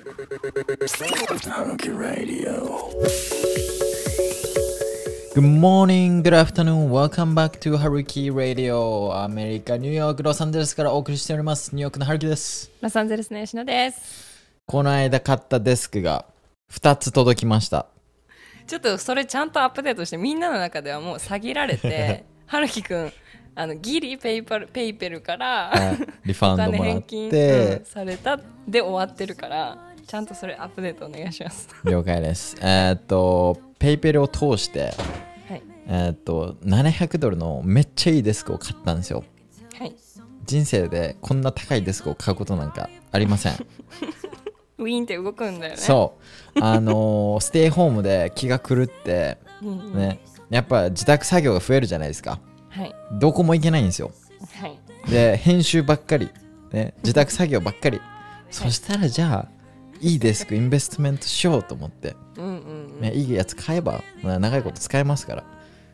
Good morning, good afternoon, welcome back to Haruki Radio. アメリカ、ニューヨーク、ロサンゼルスからお送りしております。ニューヨークのハルキです。ロサンゼルスの吉野です。この間買ったデスクが2つ届きました。ちょっとそれちゃんとアップデートしてみんなの中ではもう下げられてはるきくんあのギリペイパルペイペルから、はい。リファおンドもらっ金返金、てうん、されたで終わってるからちゃんとそれアップデートお願いします。了解です。えーっとペイペルを通してはい。えーっと700ドルのめっちゃいいデスクを買ったんですよ。はい。人生でこんな高いデスクを買うことなんかありません。ウィーンって動くんだよね。そう。あのーステイホームで気が狂ってね。やっぱ自宅作業が増えるじゃないですか。はい。どこも行けないんですよ。はい。で編集ばっかり、ね、自宅作業ばっかり。そしたらじゃあいいデスクインベストメントしようと思って、うんうんうん。ね、いいやつ買えば、まあ長いこと使えますから。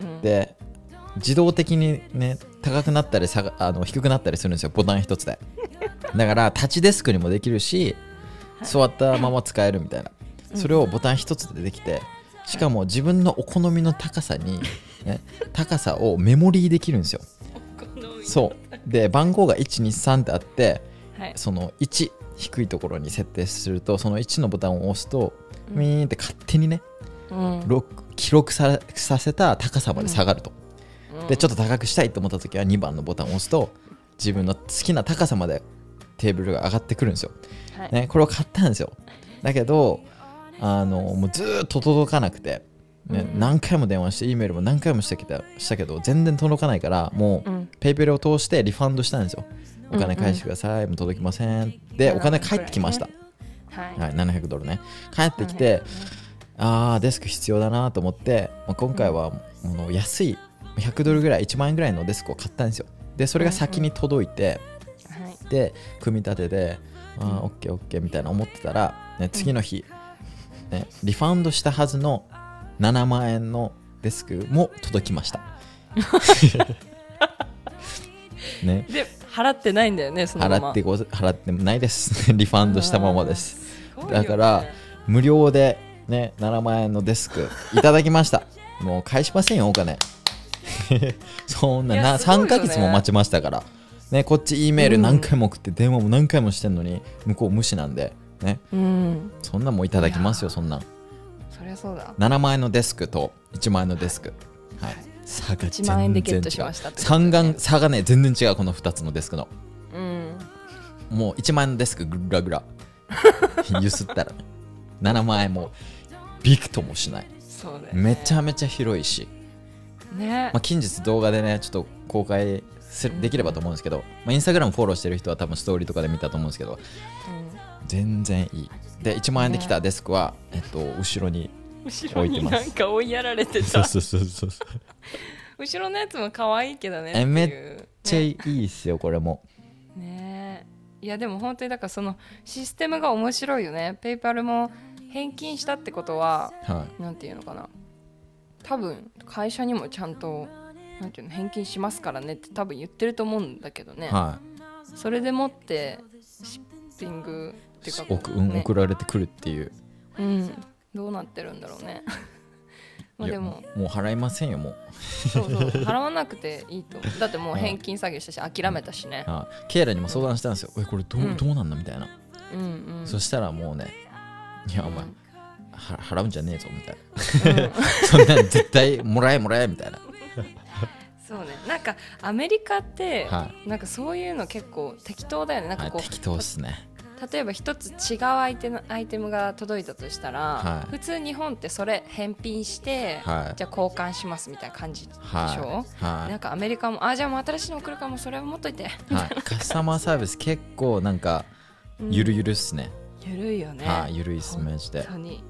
うん。で自動的にね高くなったり下があの低くなったりするんですよ。ボタン一つで。だからタッチデスクにもできるし座ったまま使えるみたいな。それをボタン一つでできてしかも自分のお好みの高さに、ね、高さをメモリーできるんですよ。そう。で番号が123ってあってはい。その1低いところに設定するとその1のボタンを押すとウィーンって勝手にねうん。記録ささせた高さまで下がると、でちょっと高くしたいと思った時は2番のボタンを押すと自分の好きな高さまでテーブルが上がってくるんですよ、はい。ね、これを買ったんですよ。だけどあのもうずーっと届かなくて、ねうん。何回も電話して E メールも何回もしたけどしたけど全然届かないからもう、うん。ペイペルを通してリファンドしたんですよお金返してください、もう届きません。でお金返ってきました、はい。はい、700ドルね。返ってきて、ああデスク必要だなと思って、まあ、今回はあの安い100ドルぐらい1万円ぐらいのデスクを買ったんですよ。でそれが先に届いて、はい。で組み立ててあーオッケーオッケーみたいな思ってたら、ね、次の日、ね、リファンドしたはずの7万円のデスクも届きました。ね。で払ってないんだよねそのまま。払ってご払ってないです。リファンドしたままです。ね。だから無料でね7万円のデスクいただきました。もう返しませんよお金。そんないなやすごいよね。3ヶ月も待ちましたから。ねこっち E メール何回も送って電話も何回もしてんのに向こう無視なんでね。うん。そんなんもいただきますよそんなん。そりゃそうだ。7万円のデスクと1万円のデスク。はい差が全然1万円でゲットしました三眼差がね全然違うこの2つのデスクの。うん。もう1万円のデスクグラグラゆすったら。ね7万円もびくともしない。ね。めちゃめちゃ広いし、ね。まあ、近日動画でねちょっと公開すできればと思うんですけど、まあ、インスタグラムフォローしてる人は多分ストーリーとかで見たと思うんですけど全然いい。で1万円できたデスクは、えっと後ろに後ろになんか追いやられてた。そうそうそうそう後ろのやつも可愛いけどねっっていう。ちゃいいっすよこれも。ね。えいやでも本当にだからそのシステムが面白いよね。ペイパルも返金したってことははなんていうのかな。多分会社にもちゃんとなんていうの返金しますからねって多分言ってると思うんだけどね、い。はそれでもってシッピングっていうかい送,、うんね。送られてくるっていう。うん、どうなってるんだろうね。まあでも。もう払いませんよもう。そうそう。払わなくていいと。だってもう返金作業したし諦めたしね。はいケイラにも相談したんですよ、えこれどう,、うん。どうなんだみたいな、うんうん。そしたらもうねいやお前、うん。は払うんじゃねえぞみたいな。そんなん絶対もらえもらえみたいな。そうね。なんかアメリカって、はなんかそういうの結構適当だよね。なんかこう、はい適当っすね例えば一つ違うアイテムアイテムが届いたとしたら、はい。普通日本ってそれ返品して、はい。じゃあ交換しますみたいな感じでしょ、はい。はなんかアメリカもあじゃあもう新しいの送るからもうそれを持っといて。カスタマーサービス結構なんかゆるゆるっすね、ゆるいよね、はいゆるいっすマジで。本当に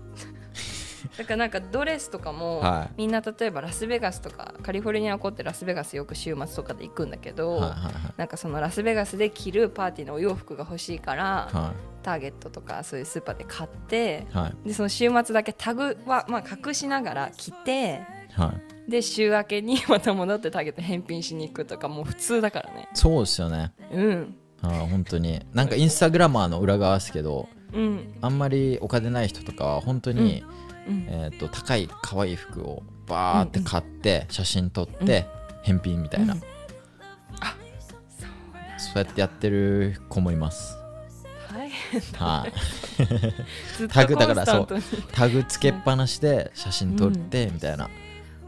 だからなんかドレスとかも、はい。みんな例えばラスベガスとかカリフォルニア起こってラスベガスよく週末とかで行くんだけど、はいはいはい。なんかそのラスベガスで着るパーティーのお洋服が欲しいから、はターゲットとかそういうスーパーで買っていはい。でその週末だけタグはまあ隠しながら着てはい。で週明けにまた戻ってターゲット返品しに行くとかもう普通だからね。そうですよね。うん。あー本当に。なんかインスタグラマーの裏側ですけどうん。あんまりお金ない人とかは本当に、うんえー、と高い可愛い服をバーって買って写真撮って返品みたいな、うん。あそうやってやってる子もいます。大変はい。ずっとタグだからコンスタグつけっぱなしで写真撮ってみたいな、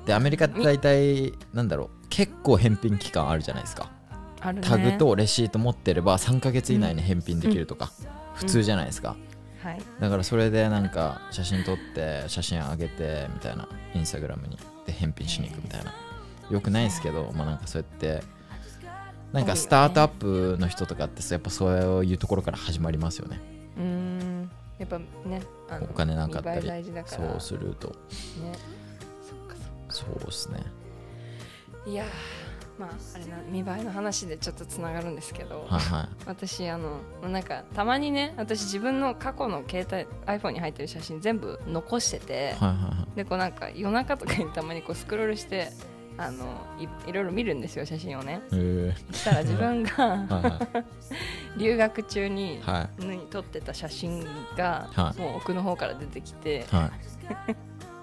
でアメリカって大体なんだろう結構返品期間あるじゃないですか。あるね。タグとレシート持ってれば3ヶ月以内に返品できるとか、普通じゃないですか、はい。だからそれでなんか写真撮って写真上げてみたいなインスタグラムに。で返品しに行くみたいな。よくないですけどまあなんかそうやってなんかスタートアップの人とかってさやっぱそういうところから始まりますよね。うーん。やっぱねお金なかったりそうすると。ね。そうですね。かいやーまああれな見栄えの話でちょっとつながるんですけど、はいはい。私あのなんかたまにね私自分の過去の携帯 iPhone に入ってる写真全部残してて、はいはいはい。でこうなんか夜中とかにたまにこうスクロールしてあのいいろいろ見るんですよ写真をね。そしたら自分がは留学中にいはい。に撮ってた写真がはい。もう奥の方から出てきてはい。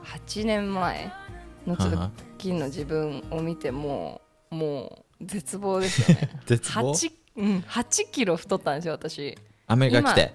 8年前の時の自分を見てもうもう絶望ですよね。絶望？8, うん、8キロ太ったんですよ私。アメリカ来て。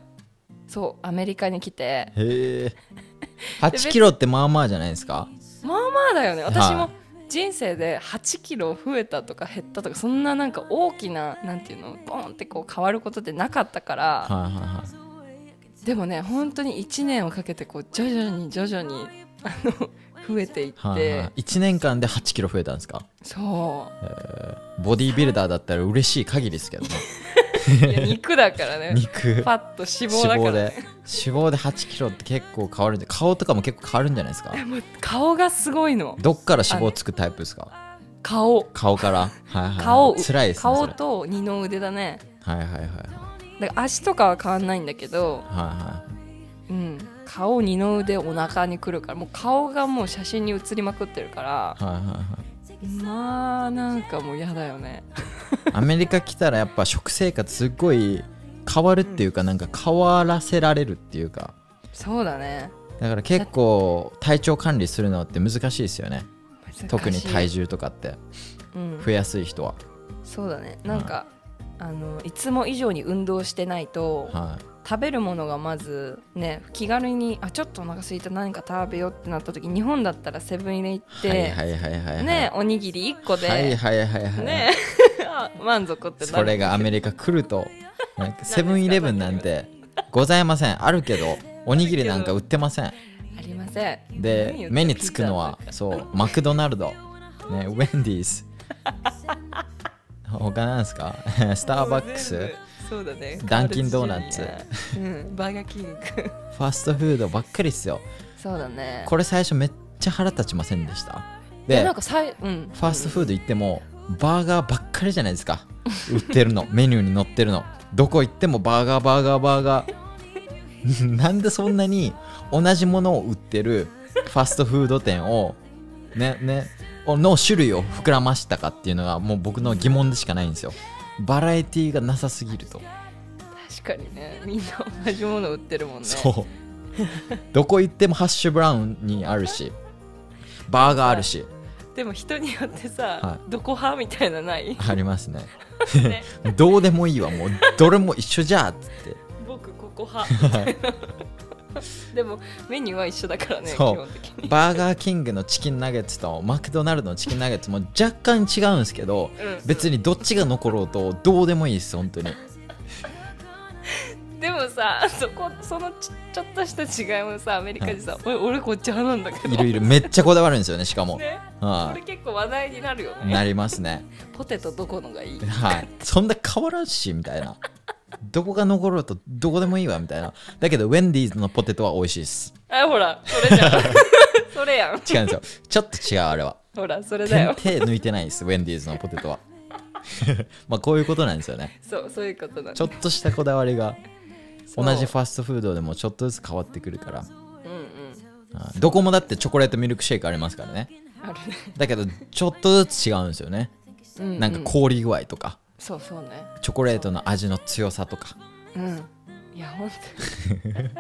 そうアメリカに来て。へえ。8キロってまあまあじゃないですか？まあまあだよね。私はも人生で8キロ増えたとか減ったとかそんななんか大きななんていうのボンってこう変わることってなかったから。はいはいはい。でもね本当に1年をかけてこう徐々に徐々にあの増えていって、はいはい、1年間で8キロ増えたんですか？そう。ボディービルダーだったら嬉しい限りですけどね。肉だからね。肉。パッと脂肪だ脂肪で。からね脂肪で8キロって結構変わるんで顔とかも結構変わるんじゃないですか？顔がすごいの。どっから脂肪つくタイプですか？顔。顔から？はいはいはい。顔。辛いですね顔と二の腕だね。はいはいはいはい。だから足とかは変わんないんだけど、はいはうん、顔二の腕お腹にくるからもう顔がもう写真に写りまくってるからいはいはい。はいまあなんかもう嫌だよね。アメリカ来たらやっぱ食生活すっごい変わるっていうかなんか変わらせられるっていうか。そうだね。だから結構体調管理するのって難しいですよね。特に体重とかって。うん。増えやすい人は、そうだね。なんか、あのいつも以上に運動してないとはい食べるものがまずね気軽にあちょっとお腹空いた何か食べようってなった時日本だったらセブン入れ行って、ねおにぎり1個で、満足ってそれがアメリカ来るとセブンイレブンなんてございません。あるけどおにぎりなんか売ってません。ありません。何で目につくのはそうマクドナルド。ねウェンディーズ他なんですか？スターバックスフそうだね。ダンキンドーナツ。うん、バーガーキング。ァストフードばっかりっすよ。そうだね。これ最初めっちゃ腹立ちませんでした？でなんかさい、うん、ファーストフード行ってもバーガーばっかりじゃないですか。売ってるの。メニューに載ってるの。どこ行ってもバーガーバーガーバーガー。なんでそんなに同じものを売ってるファストフード店をねねの種類を膨らましたかっていうのがもう僕の疑問でしかないんですよバラエティーがなさすぎると、確かにね。みんな同じもの売ってるもんね。そう。どこ行ってもハッシュブラウンにあるし。バーガーあるし。でも人によってさ、はどこ派みたいなない？ありますね。ね。どうでもいいわ。もうどれも一緒じゃっつって。僕ここ派。みたい。な でもメニューは一緒だからねバーガーキングのチキンナゲッツとマクドナルドのチキンナゲッツも若干違うんですけどうん。別にどっちが残ろうとどうでもいいです本当にでもさそこそのちちょっとした違いもさアメリカでさ、おい俺こっち派なんだけど。いるいる。めっちゃこだわるんですよねしかも、ね。はこれ結構話題になるよい、ね。なりますね。ポテトどこのがいい？はい。そんな変わらんしみたいな。どこが残ろうとどこでもいいわみたいな。だけどウェンディーズのポテトは美味しいです。あほらそれじゃん。それやん。違うんですよ。ちょっと違うあれは。ほらそれだよ。手抜いてないですウェンディーズのポテトは。まあこういうことなんですよね。そうそういうことなんちょっとしたこだわりが同じファストフードでもちょっとずつ変わってくるから。うんうん。あどこもだってチョコレートミルクシェイクありますからね。あるね。だけどちょっとずつ違うんですよね。うんうん。なんか凍り具合とか。そうそうね。チョコレートの味の強さとか。うん。いや本当に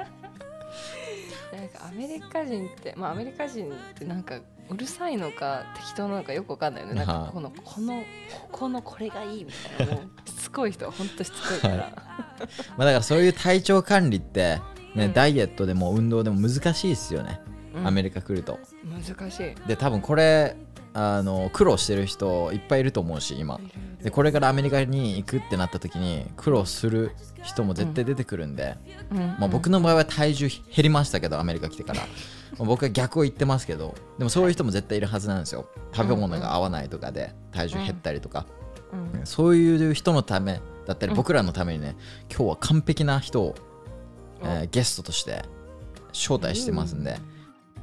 なんかアメリカ人ってまあアメリカ人ってなんかうるさいのか適当なのかよくわかんないよね。なんはあかこのこのここのこれがいいみたいな。もうしつこい人は本当しつこいから、まあだからそういう体調管理って、ねうん。ダイエットでも運動でも難しいですよね、うん。アメリカ来ると。難しい。で多分これあの苦労してる人いっぱいいると思うし今。でこれからアメリカに行くってなった時に苦労する人も絶対出てくるんで、うん。まあ、僕の場合は体重減りましたけどアメリカ来てから。まあ僕は逆を言ってますけどでもそういう人も絶対いるはずなんですよ。食べ物が合わないとかで体重減ったりとか、うん。そういう人のためだったりうん。僕らのためにね今日は完璧な人を、うん。えーゲストとして招待してますんで、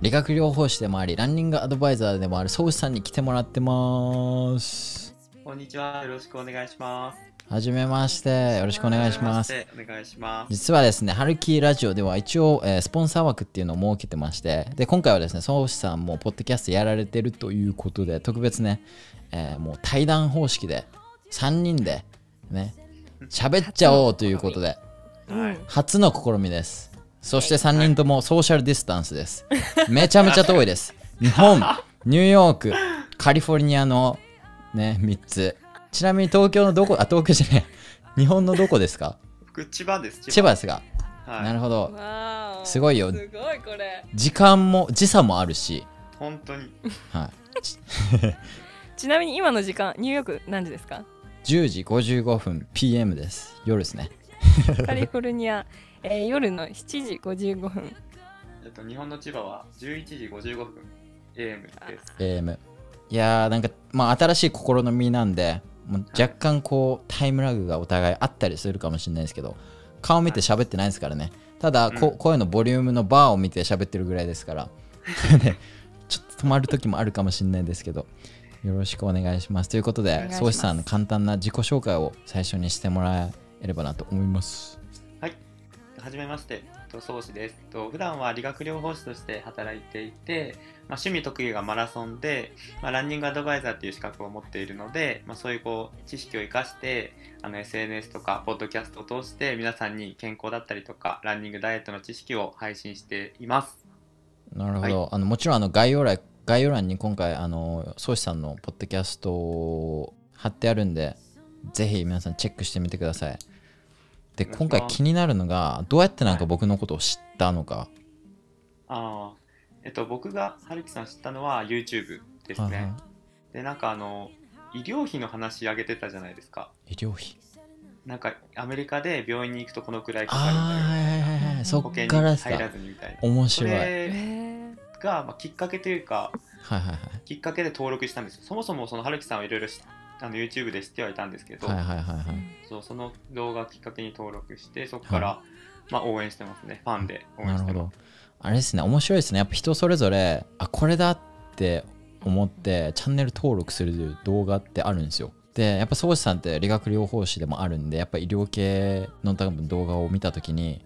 理学療法士でもありランニングアドバイザーでもある宗師さんに来てもらってますこんにちは。よろしくお願いします。はじめましてよろしくお願いしますお願いします。実はですね、ハルキーラジオでは一応、えースポンサー枠っていうのを設けてまして、で、今回はですね、宗師さんもポッドキャストやられてるということで、特別ね、えーもう対談方式で、3人で、ね、喋っちゃおうということで、うん初の試みです。そして3人ともソーシャルディスタンスです。めちゃめちゃ遠いです。日本、ニューヨーク、カリフォルニアのね、3つ。ちなみに東京のどこ、あ、東京じゃねえ。日本のどこですか？僕、千葉です。千葉ですか？はい。なるほど。すごいよすごいこれ時間も時差もあるし、本当に。はい、ちなみに今の時間ニューヨーク何時ですか？10時55分 PM です夜ですねカリフォルニア、えー夜の7時55分。えっと、日本の千葉は11時55分。AM です。AM いやーなんかまあ新しい試みなんでもう若干こうタイムラグがお互いあったりするかもしれないですけど顔見て喋ってないですからね。ただこ、うん声のボリュームのバーを見て喋ってるぐらいですから。ね ちょっと止まる時もあるかもしれないですけどよろしくお願いします。ということで宗師さんの簡単な自己紹介を最初にしてもらえればなと思いますはじめまして、と宗師です。と普段は理学療法士として働いていて、まあ、趣味特技がマラソンで、まあ、ランニングアドバイザーっていう資格を持っているので、まあ、そういうこう知識を生かしてあの SNS とかポッドキャストを通して皆さんに健康だったりとかランニングダイエットの知識を配信しています。なるほど、あのもちろんあの概要欄概要欄に今回あの宗師さんのポッドキャストを貼ってあるんでぜひ皆さんチェックしてみてくださいで今回気になるのがどうやってなんか僕のことを知ったのか、ああ、えっと、僕が春樹さん知ったのは YouTube ですね。はいはで、なんかあの、医療費の話上げてたじゃないですか。い医療費。なんかアメリカで病院に行くとこのくらいかあかるんだはいはいはいはいそっ保険にからですか。入らずにみたいな。そ面白い。はいえれーが、まあ、きっかけというか、はいはいきっかけで登録したんですよ。そもそもその春樹さんはいろいろしあの YouTube で知ってはいたんですけど、はいはいはいはい。そうその動画きっかけに登録して、そこから、まあ、応援してますね。ファンで応援してます。あれですね。面白いですね。やっぱ人それぞれあこれだって思ってチャンネル登録する動画ってあるんですよ。でやっぱ宗師さんって理学療法士でもあるんでやっぱ医療系の多分動画を見た時に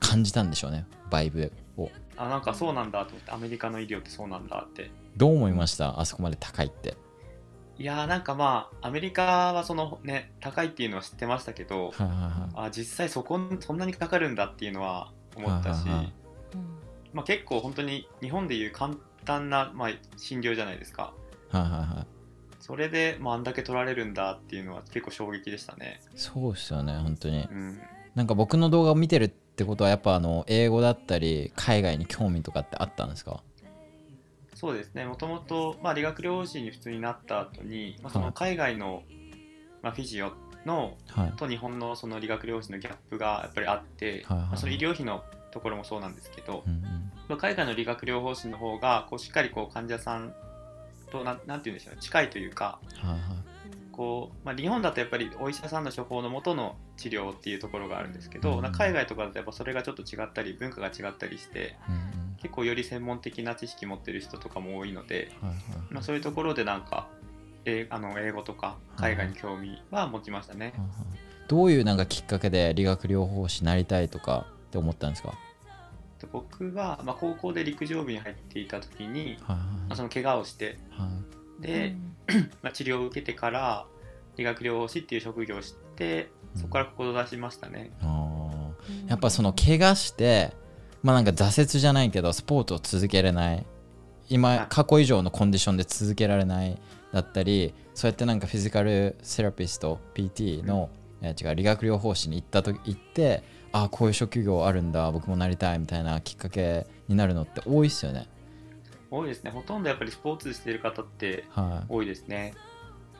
感じたんでしょうね。バイブを。あ、なんかそうなんだと思って、アメリカの医療ってそうなんだって。どう思いました？あそこまで高いっていやーなんかまあアメリカはそのね高いっていうのは知ってましたけど、はいはいはいあ実際そこそんなにかかるんだっていうのは思ったし、はいはいはいまあ、結構本当に日本でいう簡単な、まあ、診療じゃないですか。はいはいはいそれで、まあ、あんだけ取られるんだっていうのは結構衝撃でしたね。そうですよね本当に。うん。なんか僕の動画を見てるってことはやっぱあの英語だったり海外に興味とかってあったんですか？そうですね。もともとまあ理学療法士に普通になった後に、まあ、そはい。の海外の、まあ、フィジオのはい。と日本のその理学療法士のギャップがやっぱりあって、はいはいはい。まあ、その医療費のところもそうなんですけど、うんうん。まあ海外の理学療法士の方がこうしっかりこう患者さんとなんなんて言うんでしょうね近いというかはいはい。こう、まあ、日本だとやっぱりお医者さんの処方のもとの治療っていうところがあるんですけど、うん海外とかだとやっぱそれがちょっと違ったり文化が違ったりしてうんうん結構より専門的な知識持ってる人とかも多いので、はいはい。まあ、そういうところでなんかえあの英語とか海外に興味は持ちましたね。はいはいどういうなんかきっかけで理学療法士になりたいとかって思ったんですか？で僕は、まあ、高校で陸上部に入っていた時に、はいまあ、その怪我をしてはい。で、まあ、治療を受けてから理学療法士っていう職業を知ってそこから志しましたね。あー。やっぱその怪我してまあなんか挫折じゃないけどスポーツを続けれない。今過去以上のコンディションで続けられないだったりそうやってなんかフィジカルセラピスト PT の、えー違う理学療法士に行ったと行ってああこういう職業あるんだ僕もなりたいみたいなきっかけになるのって多いっすよね。多いですね。ほとんどやっぱりスポーツしてる方ってはい。多いですね、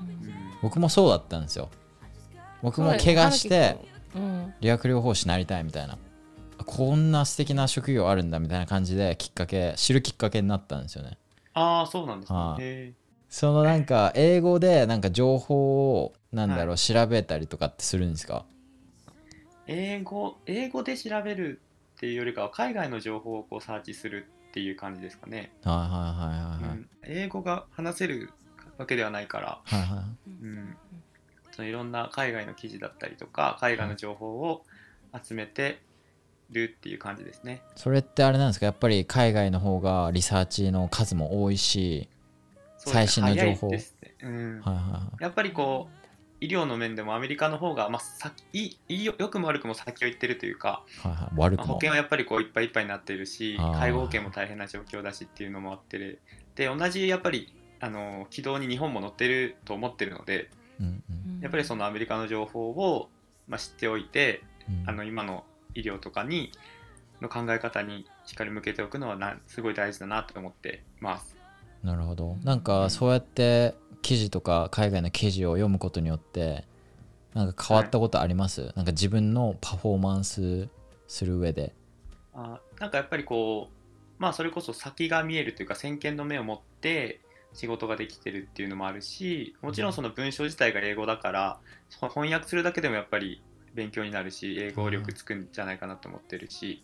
うん。僕もそうだったんですよ。僕も怪我してうん。理学療法士になりたいみたいなこんな素敵な職業あるんだみたいな感じできっかけ知るきっかけになったんですよね。ああそうなんですね、そのなんか英語でなんか情報をなんだろう調べたりとかってするんですか？ー英語英語で調べるっていうよりかは海外の情報をこうサーチするっていう感じですかね、はいはいはいはいはい。うん。英語が話せるわけではないから、はいはい。うん、そのいろんな海外の記事だったりとか海外の情報を集めてるっていう感じですね。それってあれなんですか？やっぱり海外の方がリサーチの数も多いし最新の情報。早いですね。うん。はいはいはい。やっぱりこう医療の面でもアメリカの方が、まあ、先いいよよくも悪くも先を行ってるというか、はいはい。悪まあ、くも保険はやっぱりこういっぱいいっぱいになってるし介護保険も大変な状況だしっていうのもあってで同じやっぱりあの軌道に日本も乗ってると思ってるのでうん。うん。やっぱりそのアメリカの情報を、まあ、知っておいてうん。あの今の医療とかにの考え方にしっかり向けておくのはなすごい大事だなと思ってます。なるほど。なんかそうやって記事とか海外の記事を読むことによってなんか変わったことあります、なんか自分のパフォーマンスする上で。あなんかやっぱりこうまあそれこそ先が見えるというか先見の目を持って仕事ができてるっていうのもあるしもちろんその文章自体が英語だからそ翻訳するだけでもやっぱり勉強になるし英語力つくんじゃないかなと思ってるし、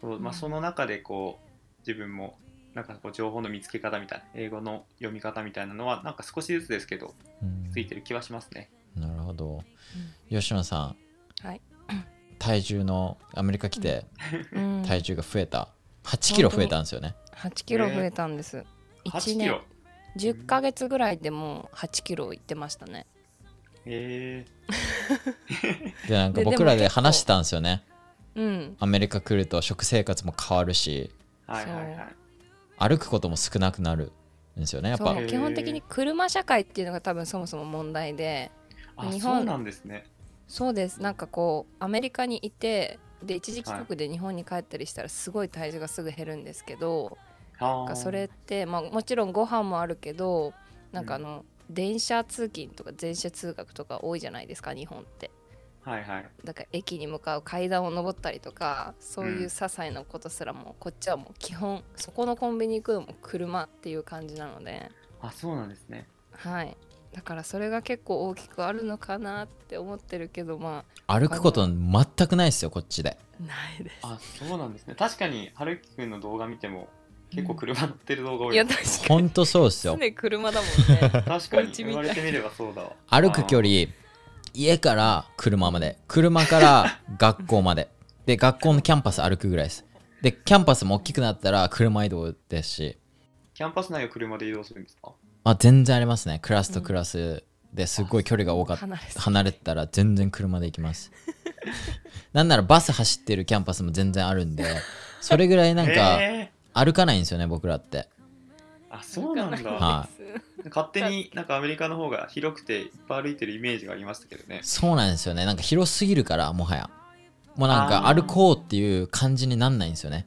そうまあ、その中でこう自分もなんかこう情報の見つけ方みたいな英語の読み方みたいなのはなんか少しずつですけどうん。ついてる気はしますね。なるほど。吉野さんはい。体重のアメリカ来てうん。体重が増えた。8キロ増えたんですよね。8キロ増えたんです、8 1キ年ロ？10ヶ月ぐらいでもう8キロいってましたねえ でなんかで僕らで話してたんですよね。うん。アメリカ来ると食生活も変わるしー、はいはいはい。歩くことも少なくなるんですよねやっぱ。基本的に車社会っていうのが多分そもそも問題であ日本そうなんですね。そうです。なんかこうアメリカにいてで一時帰国で日本に帰ったりしたらすごい体重がすぐ減るんですけど、あー。なんかそれって、まあ、もちろんご飯もあるけどなんかあの、電車通勤とか電車通学とか多いじゃないですか日本ってはいはい。だから駅に向かう階段を上ったりとかそういう些細なことすらも、こっちはもう基本そこのコンビニ行くのも車っていう感じなのであそうなんですね。はいだからそれが結構大きくあるのかなって思ってるけどま歩くこと全くないですよこっちであないですあそうなんですね。確かに春樹くんの動画見ても結構車乗ってる動画多いいや確かに。ほんとそうですよ。常車だもんね。確かに言われてみればそうだわ。歩く距離家から車まで。車から学校まで。で学校のキャンパス歩くぐらいです。でキャンパスも大きくなったら車移動ですし。キャンパス内を車で移動するんですか？あ全然ありますね。クラスとクラスですっごい距離が多かった。離れて離れてたら全然車で行きます。なんならバス走ってるキャンパスも全然あるんでそれぐらいなんかえ歩かないんですよね僕らって。ーあそうなんだ。は勝手になんかアメリカの方が広くていっぱい歩いてるイメージがありましたけどね。そうなんですよね。なんか広すぎるからもはや。もうなんか歩こうっていう感じになんないんですよね。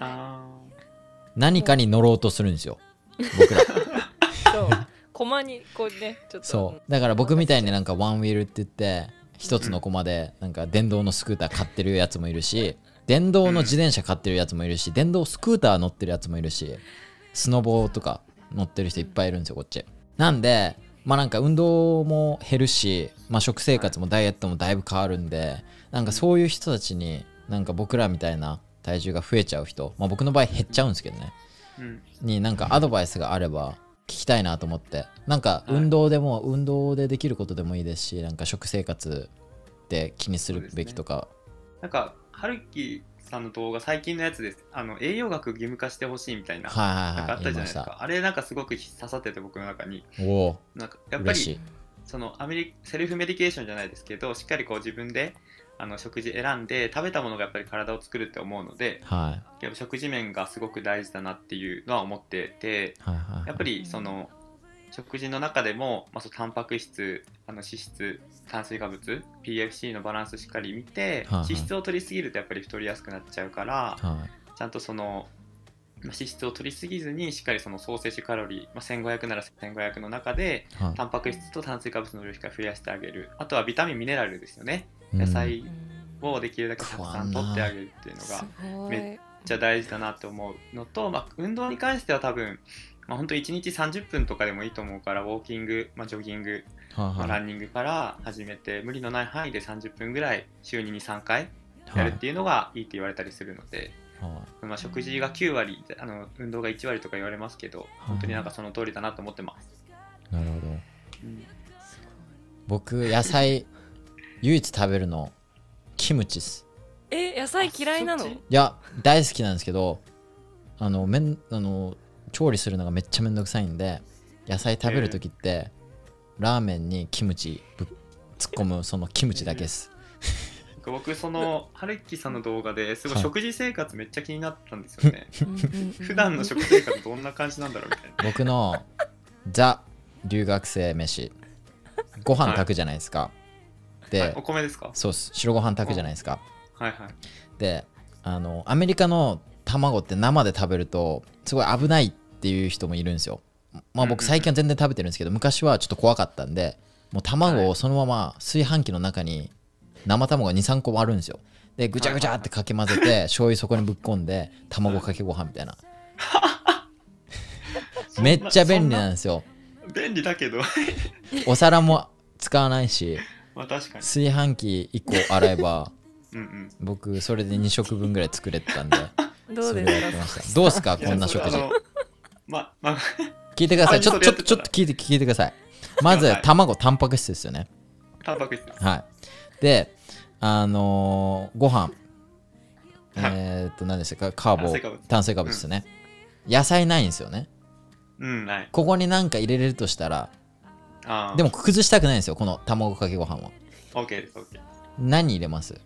あ何かに乗ろうとするんですよ。僕ら。そう。駒にこうねちょっと。そう。だから僕みたいになんかワンウィールって言って一つのコマでなんか電動のスクーター買ってるやつもいるし電動の自転車買ってるやつもいるし電動スクーター乗ってるやつもいるしスノボーとか乗ってる人いっぱいいるんですよこっち。なんでまあなんか運動も減るし、まあ、食生活もダイエットもだいぶ変わるんでなんかそういう人たちになんか僕らみたいな体重が増えちゃう人、まあ、僕の場合減っちゃうんですけどね。ーうん。になんかアドバイスがあれば聞きたいなと思って。なんか運動でも運動でできることでもいいですしなんか食生活で気にするべきとか。なんか春樹さんの動画最近のやつです。あの栄養学義務化してほしいみたいな。はいなんかあったじゃないですか。あれなんかすごく刺さってて僕の中に。おおなんかやっぱりそのアメリセルフメディケーションじゃないですけどしっかりこう自分であの食事選んで食べたものがやっぱり体を作るって思うのではやっぱ食事面がすごく大事だなっていうのは思ってていはいはいやっぱりその食事の中でも、まあ、そのタンパク質あの脂質炭水化物 PFC のバランスしっかり見て、はいはい。脂質を取りすぎるとやっぱり太りやすくなっちゃうから、はい。ちゃんとそのまあ脂質を取りすぎずにしっかりその総摂取カロリー、まあ、1500なら1500の中ではい。タンパク質と炭水化物の量しっかり増やしてあげる。あとはビタミンミネラルですよね。うん。野菜うんをできるだけたくさん取ってあげるっていうのがめっちゃ大事だなと思うのと、まあ、運動に関しては多分、まあ、本当1日30分とかでもいいと思うからウォーキング、まあ、ジョギング、まあ、はい。はいランニングから始めて無理のない範囲で30分ぐらい週に23回やはい。るっていうのがいいって言われたりするので、はまあ、食事が9割あの運動が1割とか言われますけど本当になんかその通りだなと思ってます。いなるほど。うん。僕野菜唯一食べるのキムチっす。え野菜嫌いなの？いや大好きなんですけどあのめんあの調理するのがめっちゃめんどくさいんで野菜食べる時って、ラーメンにキムチぶっ突っ込むそのキムチだけです、僕そのはるきさんの動画ですごいはい食事生活めっちゃ気になったんですよね。普普段の食生活どんな感じなんだろうみたいな。僕のザ留学生飯。ご飯炊くじゃないですか、で、はい。お米ですか？そうっす。白ご飯炊くじゃないですか。はい。はい。であのアメリカの卵って生で食べるとすごい危ないっていう人もいるんですよ。まあ僕最近は全然食べてるんですけど昔はちょっと怖かったんでもう卵をそのまま炊飯器の中に生卵が23個もあるんですよ。でぐちゃぐちゃってかき混ぜて醤油そこにぶっ込んで卵かけご飯みたいな。めっちゃ便利なんですよ。便利だけど。お皿も使わないし まあ確かに。炊飯器1個洗えばうんうん。僕それで2食分ぐらい作れてたんでどうそですか？れやってましたどうですか？こんな食事ままあ 聞いてください。あちょちょっとそれやってたらちょっと聞いて聞いてください。まずはい卵、タンパク質ですよね。タンパク質はい。で、あのーご飯。はいえーっと、何でしたか？カーボ炭水化物炭水化物ですね。野菜ないんですよね。うんないここに何か入れれるとしたら、あーでも崩したくないんですよ、この卵かけご飯は。OK です OK 何入れます？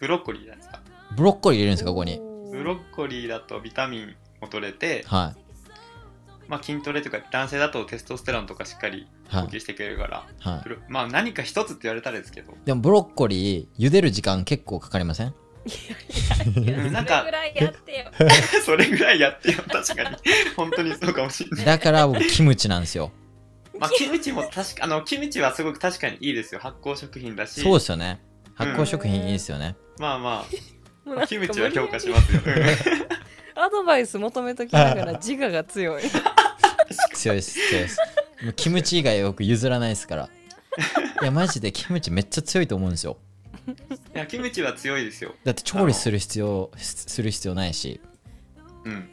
ブロッコリーじゃないですかブロッコリー入れるんですか、ここに。ブロッコリーだとビタミンも取れて、はまあ、筋トレとか男性だとテストステロンとかしっかり。補給してくれるから、はブロまあ何か一つって言われたらですけど。い。でもブロッコリー、茹でる時間結構かかりません？うんなんかそれぐらいやってよ。それぐらいやってよ。確かに。本当にそうかもしれない。だから僕、キムチなんですよ。まあキムチも確かあのキムチはすごく確かにいいですよ。発酵食品だし。そうですよね。発酵食品いいですよね。まあまもキムチは評価しますよ、う んアドバイス求めときながら自我が強い。強いです強いです。もうキムチ以外僕譲らないですから。いやマジでキムチめっちゃ強いと思うんですよ。いやキムチは強いですよ。だって調理する必要する必要ないし。うん。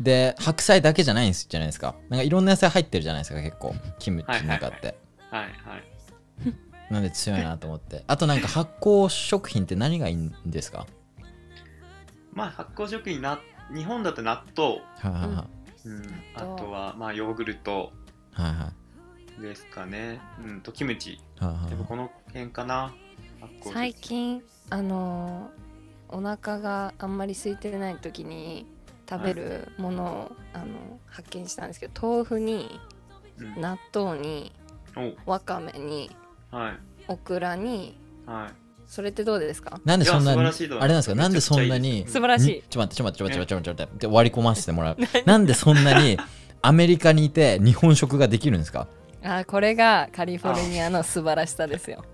で白菜だけじゃないんですじゃないですか。なんかいろんな野菜入ってるじゃないですか結構。キムチの中って、はいはい。なんで強いなと思って。あとなんか発酵食品って何がいいんですか？まあ発酵食品な日本だと納豆、あとはまあヨーグルト。いはいはい。ですかね。うん。とキムチ。はいはいやっぱこの辺かな。最近あのーお腹があんまり空いてない時に食べるものを、あの発見したんですけど豆腐にうん。納豆にお。わかめにはい。オクラにはいそれってどうですか？なんでそんなにあれなんですか？なんでそんなに素晴らしい。ちょ待ってちょ待ってちょ待ってちょ待って割り込ませてもらう。なんでそんなにアメリカにいて日本食ができるんですか？あこれがカリフォルニアの素晴らしさですよ。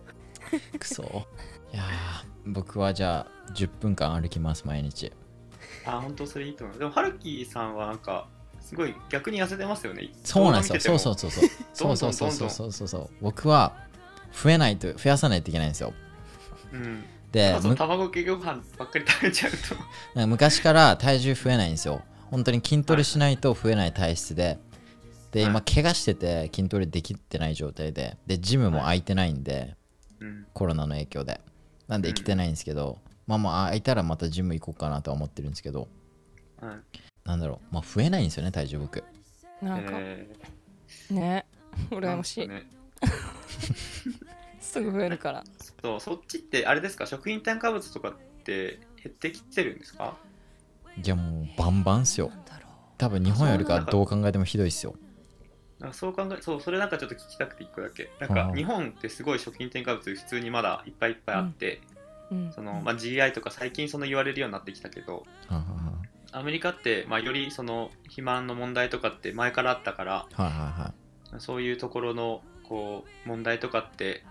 くそ。いや僕はじゃあ10分間歩きます毎日。あ本当それいいと思うでもはるきさんはなんかすごい逆に痩せてますよね。そうなんですよ。そうそうそうそうそう。そうそうそうそうそう。僕は増えないと増やさないといけないんですよ。うん。で卵かけご飯ばっかり食べちゃうと。昔から体重増えないんですよ。本当に筋トレしないと増えない体質で。ではい。今怪我してて筋トレできてない状態で。でジムも空いてないんでうん。コロナの影響で。なんで行けてないんですけど、まあまあ空いたらまたジム行こうかなとは思ってるんですけど。はい。なんだろう。まあ増えないんですよね体重僕。なんかえね。ー 羨ましい、ね。すぐ増えるからそうそっちってあれですか？食品添加物とかって減ってきてるんですか？いやもうバンバンっすよ。多分日本よりかどう考えてもひどいっすよ。なんかそう考えそうそれなんかちょっと聞きたくて一個だけ。なんか日本ってすごい食品添加物普通にまだいっぱいいっぱいあって、う、うん。そのまあ、GI とか最近その言われるようになってきたけどはあはアメリカって、まあ、よりその肥満の問題とかって前からあったからあはあはいはいはい。そういうところのこう問題とかって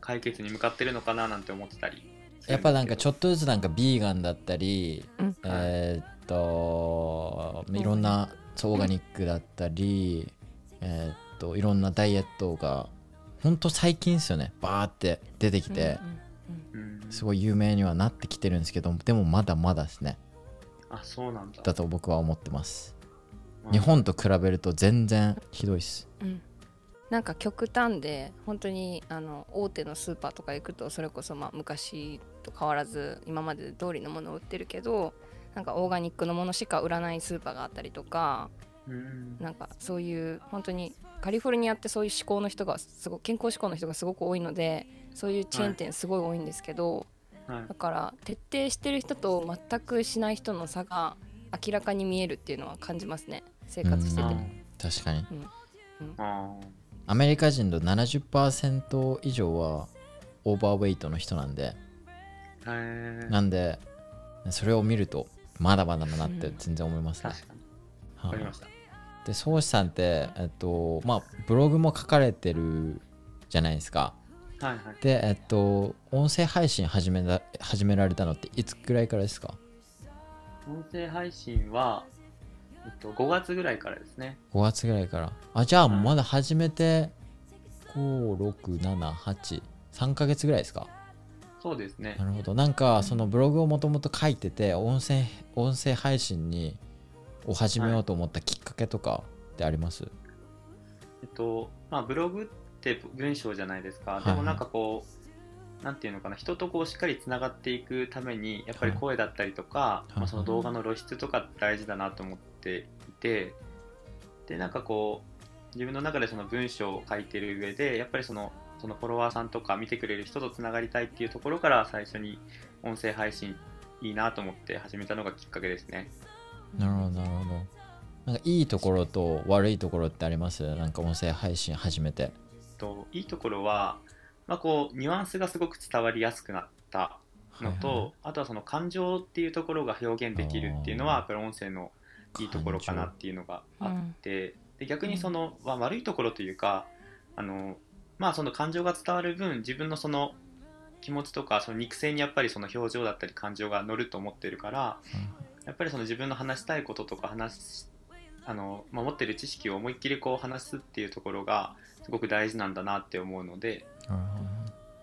解決に向かってるのかななんて思ってたりやっぱなんかちょっっとずつなんかビーガンだったり、うん。えーっといろんなオーガニックだったり、えーっといろんなダイエットがほんと最近ですよね。バーって出てきて、うんうんとすごい有名にはなってきてるんですけどでもまだまだですね。あそうなんだ。だと僕は思ってます。うん日本と比べると全然ひどいっす。うんなんか極端で本当にあの大手のスーパーとか行くとそれこそまあ昔と変わらず今まで通りのものを売ってるけどなんかオーガニックのものしか売らないスーパーがあったりとかうん。なんかそういう本当にカリフォルニアってそういう思考の人がすごい健康志向の人がすごく多いのでそういうチェーン店すごい多いんですけど、はい。だから徹底してる人と全くしない人の差が明らかに見えるっていうのは感じますね。生活しててう。ん。確かに。あアメリカ人の70%以上はオーバーウェイトの人なんで。なんでそれを見るとまだまだだなって全然思いますね、確かに。はい。わかりました。で宗師さんってえっとまあブログも書かれてるじゃないですか。はいはい。でえっと音声配信始めら始められたのっていつくらいからですか？音声配信は、えっと、5月ぐらいからですね。5月ぐらいから。あじゃあはい。まだ始めて56783ヶ月ぐらいですか？そうですね。なるほど。なんかそのブログをもともと書いてて音声音声配信にを始めようと思ったきっかけとかってあります、えっとまあブログって文章じゃないですか、はいでもなんかこうなんていうのかな人とこうしっかりつながっていくためにやっぱり声だったりとか、い。まあ、その動画の露出とか大事だなと思っていてでなんかこう自分の中でその文章を書いてる上でやっぱりそのそのフォロワーさんとか見てくれる人とつながりたいっていうところから最初に音声配信いいなと思って始めたのがきっかけですね。なるほどなるほど。なんかいいところと悪いところってあります？なんか音声配信始めて。といいところは、まあ、こうニュアンスがすごく伝わりやすくなったのと、はいはい。あとはその感情っていうところが表現できるっていうのはやっぱり音声のいいところかなっていうのがあ感って、で逆にその、まあ、悪いところというかあの、まあ、その感情が伝わる分自分のその気持ちとかその肉声にやっぱりその表情だったり感情が乗ると思ってるからやっぱりその自分の話したいこととか話しあの、まあ、持ってる知識を思いっきりこう話すっていうところがすごく大事なんだなって思うので、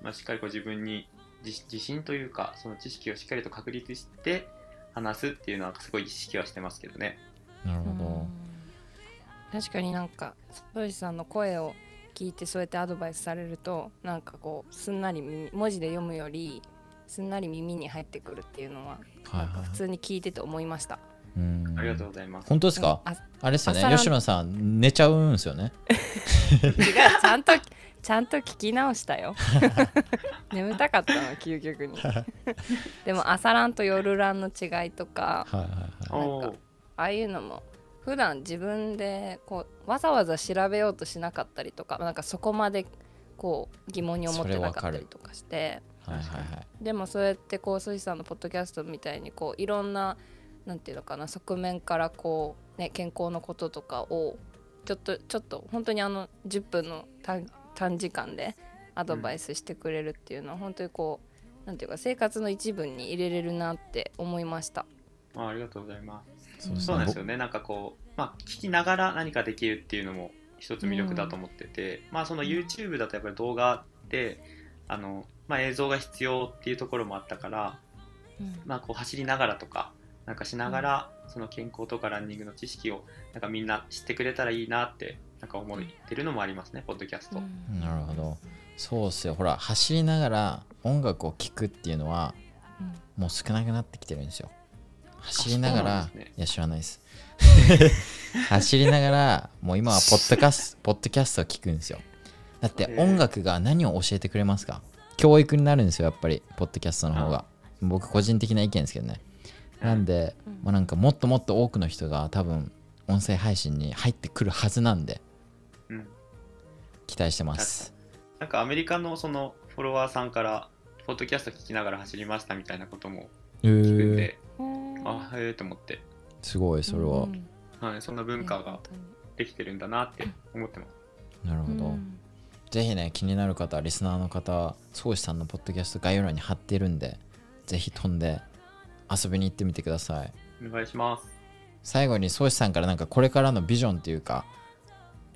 まあ、しっかりこう自分に自自信というかその知識をしっかりと確立して話すっていうのはすごい意識はしてますけどね。どなるほど。うん。確かになんかソイさんの声を聞いてそうやってアドバイスされるとなんかこうすんなり耳文字で読むよりすんなり耳に入ってくるっていうのははいはい。普通に聞いてて思いました。うん。ありがとうございます。本当ですか、うんああれですよね。吉野さん寝ちゃうんですよね。違うちゃんとちゃんと聞き直したよ。眠たかったの究極に。でも朝ランと夜ランの違いとかはいはいはい。おーなんかああいうのも普段自分でこうわざわざ調べようとしなかったりとかなんかそこまでこう疑問に思ってなかったりとかして。はいはいはい。でもそうやってこうスイさんのポッドキャストみたいにこういろんななんていうのかな側面からこう、ね、健康のこととかをちょっとちょっと本当にあの10分の短短時間でアドバイスしてくれるっていうのは本当にこうなんていうか生活の一部に入れれるなって思いました。あありがとうございます。そうそうなんですよね。なんかこう、まあ、聞きながら何かできるっていうのも一つ魅力だと思ってて、まあ、その YouTube だとやっぱり動画って、あの、まあ、映像が必要っていうところもあったから、まあ、こう走りながらとか、なんかしながら、その健康とかランニングの知識を、なんかみんな知ってくれたらいいなって、なんか思ってるのもありますね、ポッドキャスト。うん。なるほど。そうっすよ。ほら走りながら音楽を聴くっていうのはうん。もう少なくなってきてるんですよ。走りながら、ねいや知らないです。走りながらもう今はポッドキャス ポッドキャストを聞くんですよ。だって音楽が何を教えてくれますか？教育になるんですよやっぱりポッドキャストの方が。僕個人的な意見ですけどね。なんで、まあ、なんかもっともっと多くの人が多分音声配信に入ってくるはずなんでうん期待してます。なんかアメリカのそのフォロワーさんからポッドキャスト聞きながら走りましたみたいなこともえ聞くんー、で、うんあへえと思って、すごいそれは、うん。はい、そんな文化ができてるんだなって思ってます。なるほど、うん。ぜひね気になる方リスナーの方宗師さんのポッドキャスト概要欄に貼ってるんでぜひ飛んで遊びに行ってみてください。お願いします。最後に宗師さんからなんかこれからのビジョンっていうか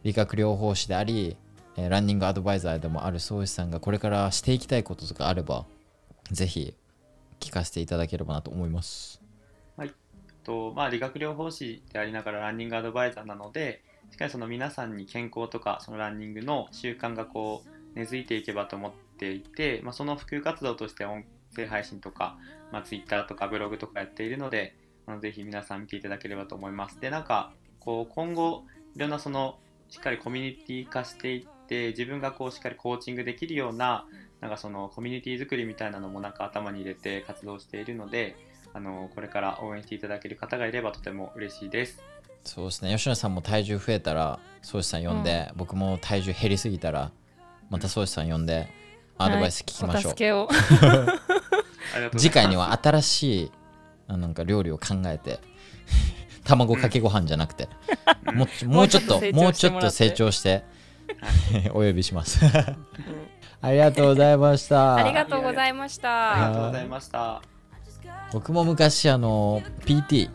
理学療法士であり、えランニングアドバイザーでもある宗師さんがこれからしていきたいこととかあればぜひ聞かせていただければなと思います。はい。とまあ、理学療法士でありながらランニングアドバイザーなのでしっかりその皆さんに健康とかそのランニングの習慣がこう根付いていけばと思っていて、まあ、その普及活動として音声配信とか、まあ、Twitter とかブログとかやっているのであのぜひ皆さん見ていただければと思います。でなんかこう今後いろんなそのしっかりコミュニティ化していって自分がこうしっかりコーチングできるようななんかそのコミュニティ作りみたいなのもなんか頭に入れて活動しているのであのこれから応援していただける方がいればとても嬉しいです。そうですね。吉野さんも体重増えたら宗師さん呼んで、僕も体重減りすぎたらまた宗師さん呼んでアドバイス聞きましょう、はい 次回には新しいあなんか料理を考えて 卵かけご飯じゃなくて、もうもうちょっともうちょっと成長してお呼びします。ありがとうございました。ありがとうございました。ありがとうございました。僕も昔あの PT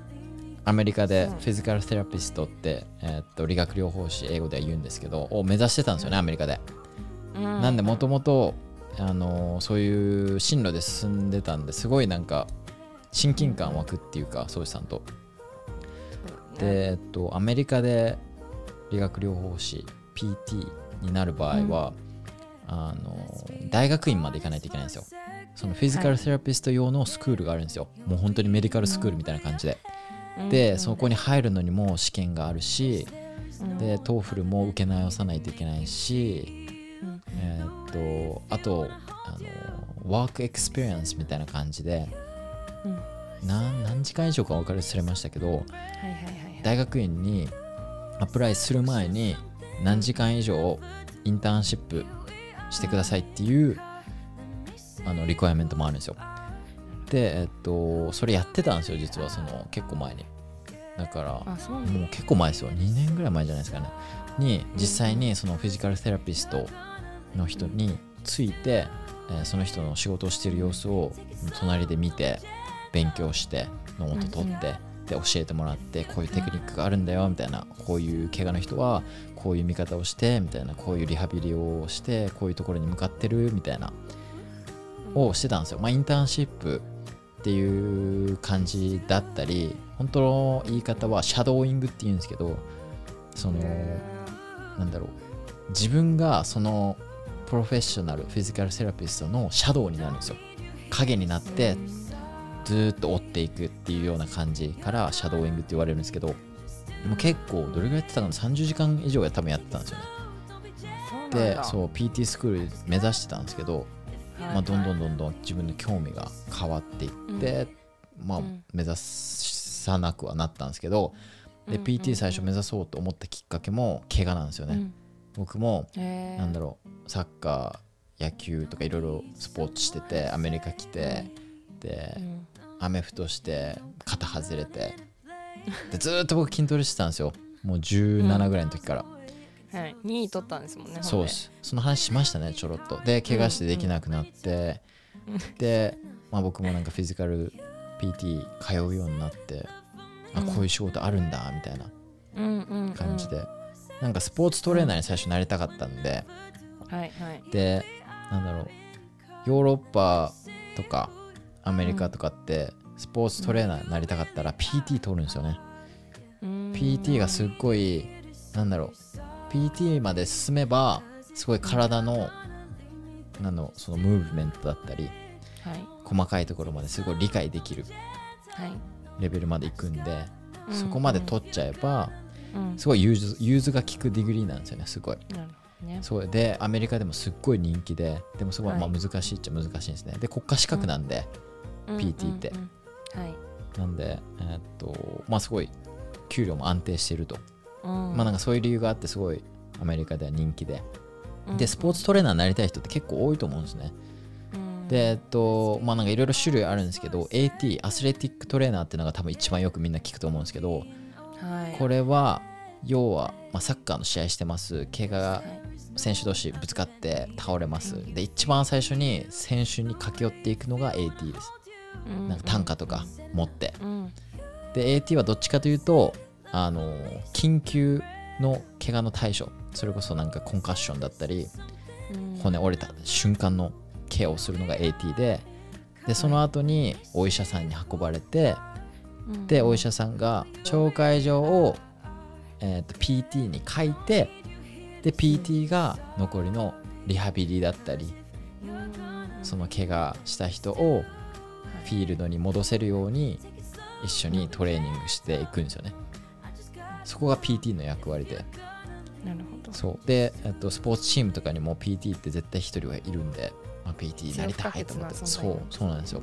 アメリカでフィジカルセラピストって、えーっと理学療法士英語では言うんですけどを目指してたんですよねアメリカで、うん。なんでもともとあのそういう進路で進んでたんですごいなんか親近感湧くっていうか宗師さんと。で、えっと、アメリカで理学療法士 PT になる場合は、あの大学院まで行かないといけないんですよ。そのフィジカルセラピスト用のスクールがあるんですよ、もう本当にメディカルスクールみたいな感じで、でそこに入るのにも試験があるし、で TOEFL も受け直さないといけないし、うん。えーっとあとあの work experience みたいな感じで、うん。何何時間以上か分かり忘れましたけどはいはいはいはい。大学院に apply する前に何時間以上インターンシップしてくださいっていうあの requirement もあるんですよ。でえっとそれやってたんですよ実はその結構前に。だからもう結構前ですよ。2年ぐらい前じゃないですかね。に実際にその physical therapistの人について、えーその人の仕事をしている様子を隣で見て勉強してノート取って、で教えてもらってこういうテクニックがあるんだよみたいなこういう怪我の人はこういう見方をしてみたいなこういうリハビリをしてこういうところに向かってるみたいなをしてたんですよ。まあ、インターンシップっていう感じだったり本当の言い方は shadowing っていうんですけどそのなんだろう自分がそのプロフェッショナルフィジカルセラピストのシャドウになるんですよ影になってずーっと追っていくっていうような感じからシャドーイングって言われるんですけどもう結構どれぐらいやってたかな？30時間以上は多分やってたんですよね。でそう PT スクール目指してたんですけどはいまあ、どんどんどんどん自分の興味が変わっていって、まあうん。目指さなくはなったんですけどでうん PT 最初目指そうと思ったきっかけも怪我なんですよね、うん。僕もなんだろうサッカー野球とかいろいろスポーツしててアメリカ来てでうんアメフトして肩外れて。でずーっと僕筋トレしてたんですよ。もう17ぐらいの時から、はい。2位取ったんですもんねそうです。その話しましたねちょろっと。で怪我してできなくなって、で、まあ、僕もなんかフィジカル PT 通うようになって、あうん。こういう仕事あるんだみたいな。うんうんうん。感じで、なんかスポーツトレーナーに最初なりたかったんで、はいはい。でなんだろう。ヨーロッパとかアメリカとかってスポーツトレーナーになりたかったら PT 取るんですよね、PT がすっごいなんだろう。PT まで進めばすごい体のなんのその movement だったりはい。細かいところまですごい理解できるはい。レベルまでいくんで、うん。そこまで取っちゃえばうん。すごい融通融通が利く degree なんですよねすごい。ね。そうでアメリカでもすっごい人気ででもすごいはいまあ難しいっちゃ難しいんですね。で国家資格なんで、PT って。なんでえーっとまあすごい給料も安定してると、うん。まあなんかそういう理由があってすごいアメリカでは人気で。うん。でスポーツトレーナーになりたい人って結構多いと思うんですね。うん。でえっとまあなんかいろいろ種類あるんですけど AT アスレティックトレーナーっていうのが多分一番よくみんな聞くと思うんですけどはい。これは要は、まあ、サッカーの試合してます。怪我がはい。選手同士ぶつかって倒れます。で一番最初に選手に駆け寄っていくのが AT です。うんなんか担架とか持って。うん。で AT はどっちかというとあの緊急の怪我の対処。それこそなんかコンカッションだったりうん。骨折れた瞬間のケアをするのが AT ででその後にお医者さんに運ばれてうん。でお医者さんが紹介状を、えーと PT に書いてで PT が残りのリハビリだったりうん。その怪我した人をフィールドに戻せるように一緒にトレーニングしていくんですよね。そこが PT の役割で。なるほど。そう。で、えっと、スポーツチームとかにも PT って絶対一人はいるんで、まあ、PT になりたいと思って。そうそうなんですよ。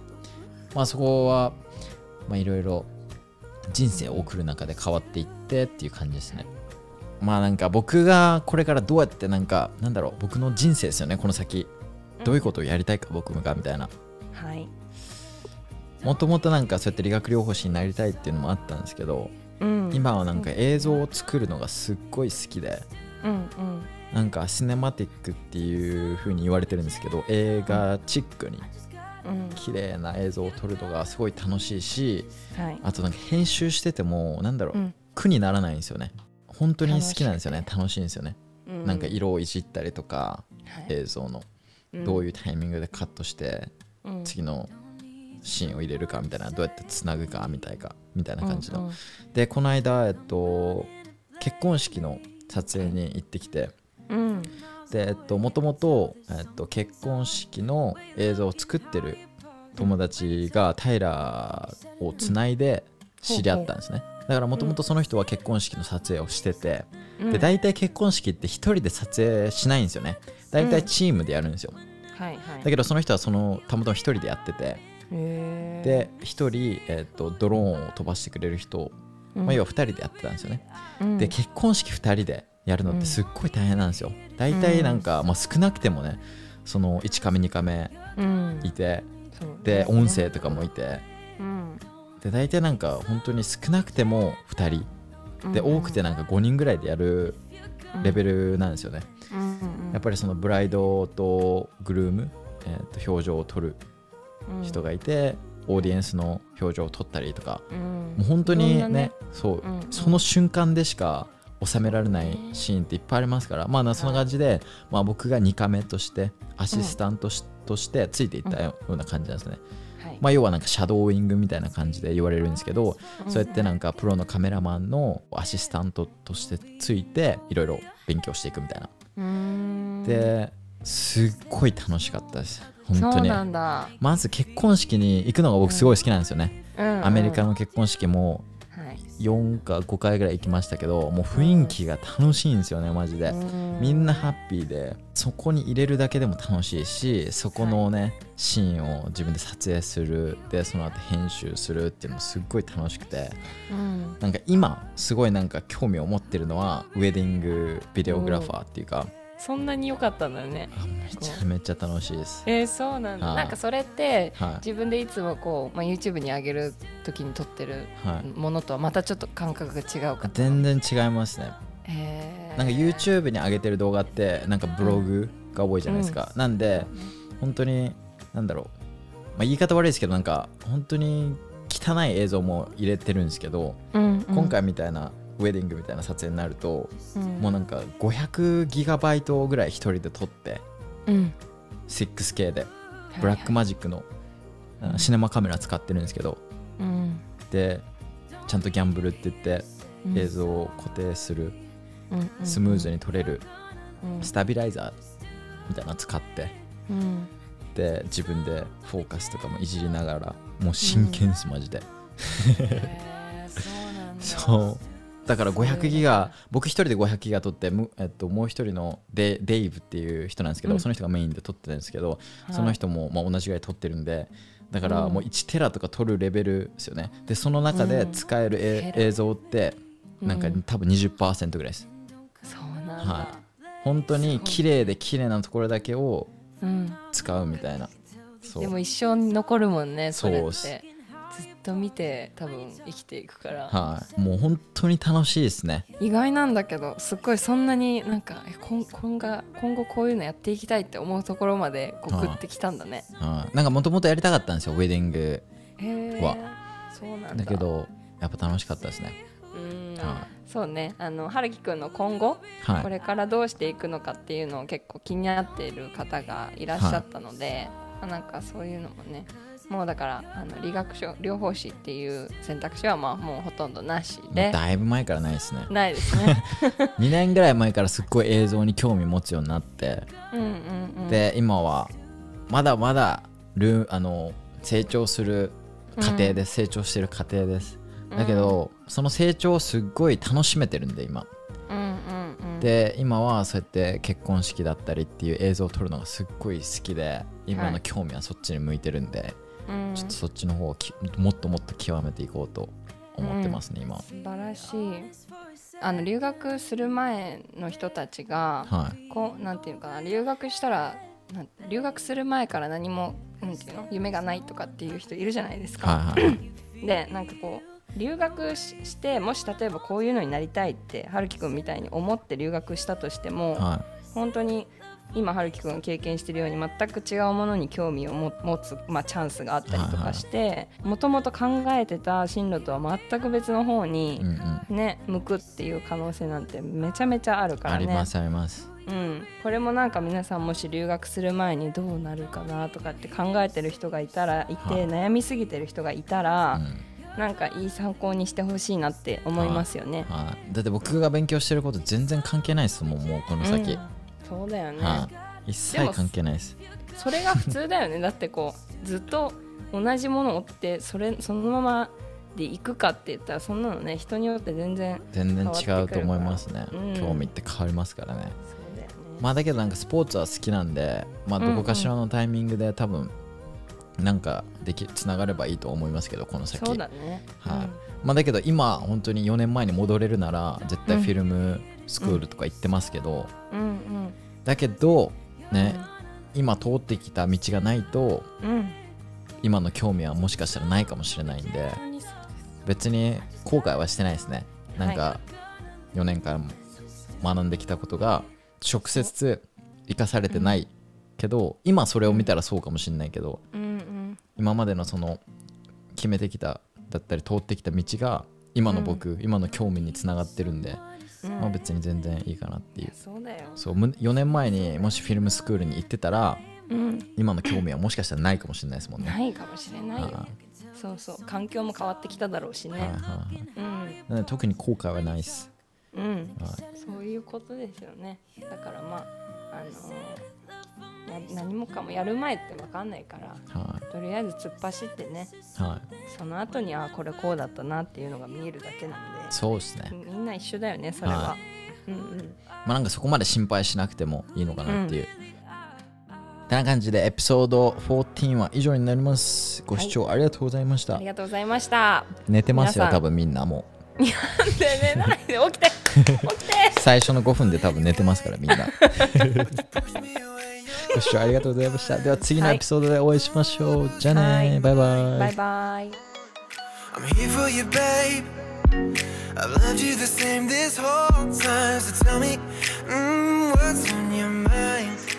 まあそこはまあいろいろ人生を送る中で変わっていってっていう感じですね。まあなんか僕がこれからどうやってなんかなんだろう僕の人生ですよね。この先どういうことをやりたいか僕がみたいな。はいもともとなんかそうやって理学療法士になりたいっていうのもあったんですけど、うん。今はなんか映像を作るのがすっごい好きでうんうん。なんかシネマティックっていう風に言われてるんですけど映画チックにうん。綺麗な映像を撮るのがすごい楽しいしはい。あとなんか編集しててもなんだろう、うん。苦にならないんですよね。本当に好きなんですよね。楽しい。んですよね、うん。なんか色をいじったりとかはい。映像の。どういうタイミングでカットしてうん。次のシーンを入れるかみたいなどうやってつなぐかみたいかみたいな感じの、うんうん。でこの間えっと結婚式の撮影に行ってきて。うん。でえっともともとえっと結婚式の映像を作ってる友達がタイラーをつないで知り合ったんですね。だからもともとその人は結婚式の撮影をしてて。うん。で大体結婚式って一人で撮影しないんですよね。大体チームでやるんですよ。はいはい。だけどその人はそのたまたま一人でやっててで一人えっとドローンを飛ばしてくれる人うん。まあ要は二人でやってたんですよね。うん。で結婚式2人でやるのってすっごい大変なんですよ。大体なんか、まあ、少なくてもねその1カメ2カメうん。いてで音声とかもいて。うん。で大体なんか本当に少なくても2人。でうん。多くてなんか5人ぐらいでやるレベルなんですよね。うんうんやっぱりそのブライドとグルーム、えーと表情を撮る人がいてオーディエンスの表情を撮ったりとか。うん。もう本当にねなね。そう、うんうん。その瞬間でしか収められないシーンっていっぱいありますから、まあなそんな感じで、まあ、僕が2カメとしてアシスタントし、としてついていったような感じなんですね、はい。まあ、要はなんかシャドーイングみたいな感じで言われるんですけど、うんそうやってなんかプロのカメラマンのアシスタントとしてついていろいろ勉強していくみたいな、ですっごい楽しかったです本当に。そうなんだ。まず結婚式に行くのが僕すごい好きなんですよね、うんうん。アメリカの結婚式もはい。4か5回ぐらい行きましたけどもう雰囲気が楽しいんですよねマジで、みんなハッピーでそこに入れるだけでも楽しいしそこのね、シーンを自分で撮影する。でその後編集するっていうのもすっごい楽しくて。うん。なんか今すごいなんか興味を持ってるのはウェディングビデオグラファーっていうかそんなに良かったんだよね。あめちゃめちゃ楽しいです。えー、そうなんだ。はい。なんかそれってはい。自分でいつもこう、まあ、YouTube に上げる時に撮ってるはい。ものとはまたちょっと感覚が違うか全然違いますね。へー。なんか YouTube に上げてる動画ってなんかブログが多いじゃないですか、なんで本当になんだろう、まあ、言い方悪いですけどなんか本当に汚い映像も入れてるんですけど、うんうん。今回みたいなウェディングみたいな撮影になると、うん。もうなんか500ギガバイトぐらい一人で撮ってうん。6K でブラックマジックの、あシネマカメラ使ってるんですけどうん。でちゃんとギャンブルって言ってうん。映像を固定する、うんうん。スムーズに撮れるうん。スタビライザーみたいなの使ってうん。で自分でフォーカスとかもいじりながらもう真剣です、マジで。そう だから500ギガ僕一人で500ギガ取ってむ、えっと、もう一人のデデイブっていう人なんですけど、うん。その人がメインで取ってるんですけど、はい。その人もまあ同じぐらい取ってるんでだからうん。もう1テラとか取るレベルですよね。でその中で使えるえ、テラ映像ってなんかうん多分20%ぐらいです、そうなんだ、は本当に綺麗で綺麗なところだけをうん、使うみたいな。そう。でも一生に残るもんねそれってずっっと見て多分生きていくから、はい。もう本当に楽しいですね。意外なんだけどすっごいそんなになんかえ今今後今後こういうのやっていきたいって思うところまでこうはい。グってきたんだね。はい。なんかもともとやりたかったんですよウェディングは。そうなんだ。だけどやっぱ楽しかったですね。うん。はそうね。あの春樹くんの今後、はい。これからどうしていくのかっていうのを結構気になっている方がいらっしゃったので、まあなんかそういうのもねもうだからあの理学療療法士っていう選択肢はまあもうほとんどなしで。だいぶ前からないですね。ないですね。2年ぐらい前からすっごい映像に興味持つようになって、うんうんうん、で今はまだまだルーあの成長する過程です、成長してる過程です。だけど、その成長をすっごい楽しめてるんで今。うんうんうん、で今はそうやって結婚式だったりっていう映像を撮るのがすっごい好きで今のはい。興味はそっちに向いてるんで、うんちょっとそっちの方をきもっともっと極めていこうと思ってますね、今。素晴らしい。あの留学する前の人たちがはい。こうなんていうかな留学したら留学する前から何もなんていうの夢がないとかっていう人いるじゃないですか。はいはい。は いでなんかこう留学ししてもし例えばこういうのになりたいって春樹くんみたいに思って留学したとしても、は本当に今春樹くんが経験してるように全く違うものに興味をも持つ、まあ、チャンスがあったりとかしてもともと考えてた進路とは全く別の方い、にうんう、ん、ね向くっていう可能性なんてめちゃめちゃあるからね。ありますあります。うん、これもなんか皆さんもし留学する前にどうなるかなとかって考えてる人がいたらいて、はい。悩みすぎてる人がいたら、うん。なんかいい参考にしてほしいなって思いますよね。はい、だって僕が勉強してること全然関係ないですもんもうこの先、うんそうだよね、はい、一切関係ないです。それが普通だよね。だってこうずっと同じものを追ってそれそのままでいくかって言ったらそんなのね人によって全然全然違うと思いますね、うん。興味って変わりますからね。そうだよね。まあだけどなんかスポーツは好きなんでまあどこかしらのタイミングで多分なんかできつながればいいと思いますけどこの先。そうだね。はい。まあだけど今本当に4年前に戻れるなら絶対フィルムスクールとか行ってますけど、うんうんだけどね、今通ってきた道がないとうん。うん。今の興味はもしかしたらないかもしれないんで別に後悔はしてないですねなんか4年間学んできたことが直接生かされてないけど、今それを見たらそうかもしれないけどうんうん。今までのその決めてきただったり通ってきた道が今の僕、今の興味につながってるんで、うんまあ、別に全然いいかなっていうそうだよ。そう4年前にもしフィルムスクールに行ってたらうん。今の興味はもしかしたらないかもしれないですもんね。ないかもしれないよは。そうそう環境も変わってきただろうしいはいはいね。はいうん特に後悔はないです。うん。はいそういうことですよね。だからまああのーや何もかもやる前って分かんないからはとりあえず突っ走ってねいはい、その後にあこれこうだったなっていうのが見えるだけなんでそうですね。みんな一緒だよねそれは。はうんうんまあなんかそこまで心配しなくてもいいのかなっていう。てな感じでエピソード14は以上になります。ご視聴ありがとうございました。ありがとうございました。寝てますよ、多分みんなもで寝ないで起きて起きて。う。最初の5分で多分寝てますからみんな。ご視聴ありがとうございました。では次のエピソードでお会いしましょう。はい、じゃあね、はい、バイバイ。バイバイ。I'm here for you, babe. I've loved you the same this whole time. So tell me, mm, what's on your mind?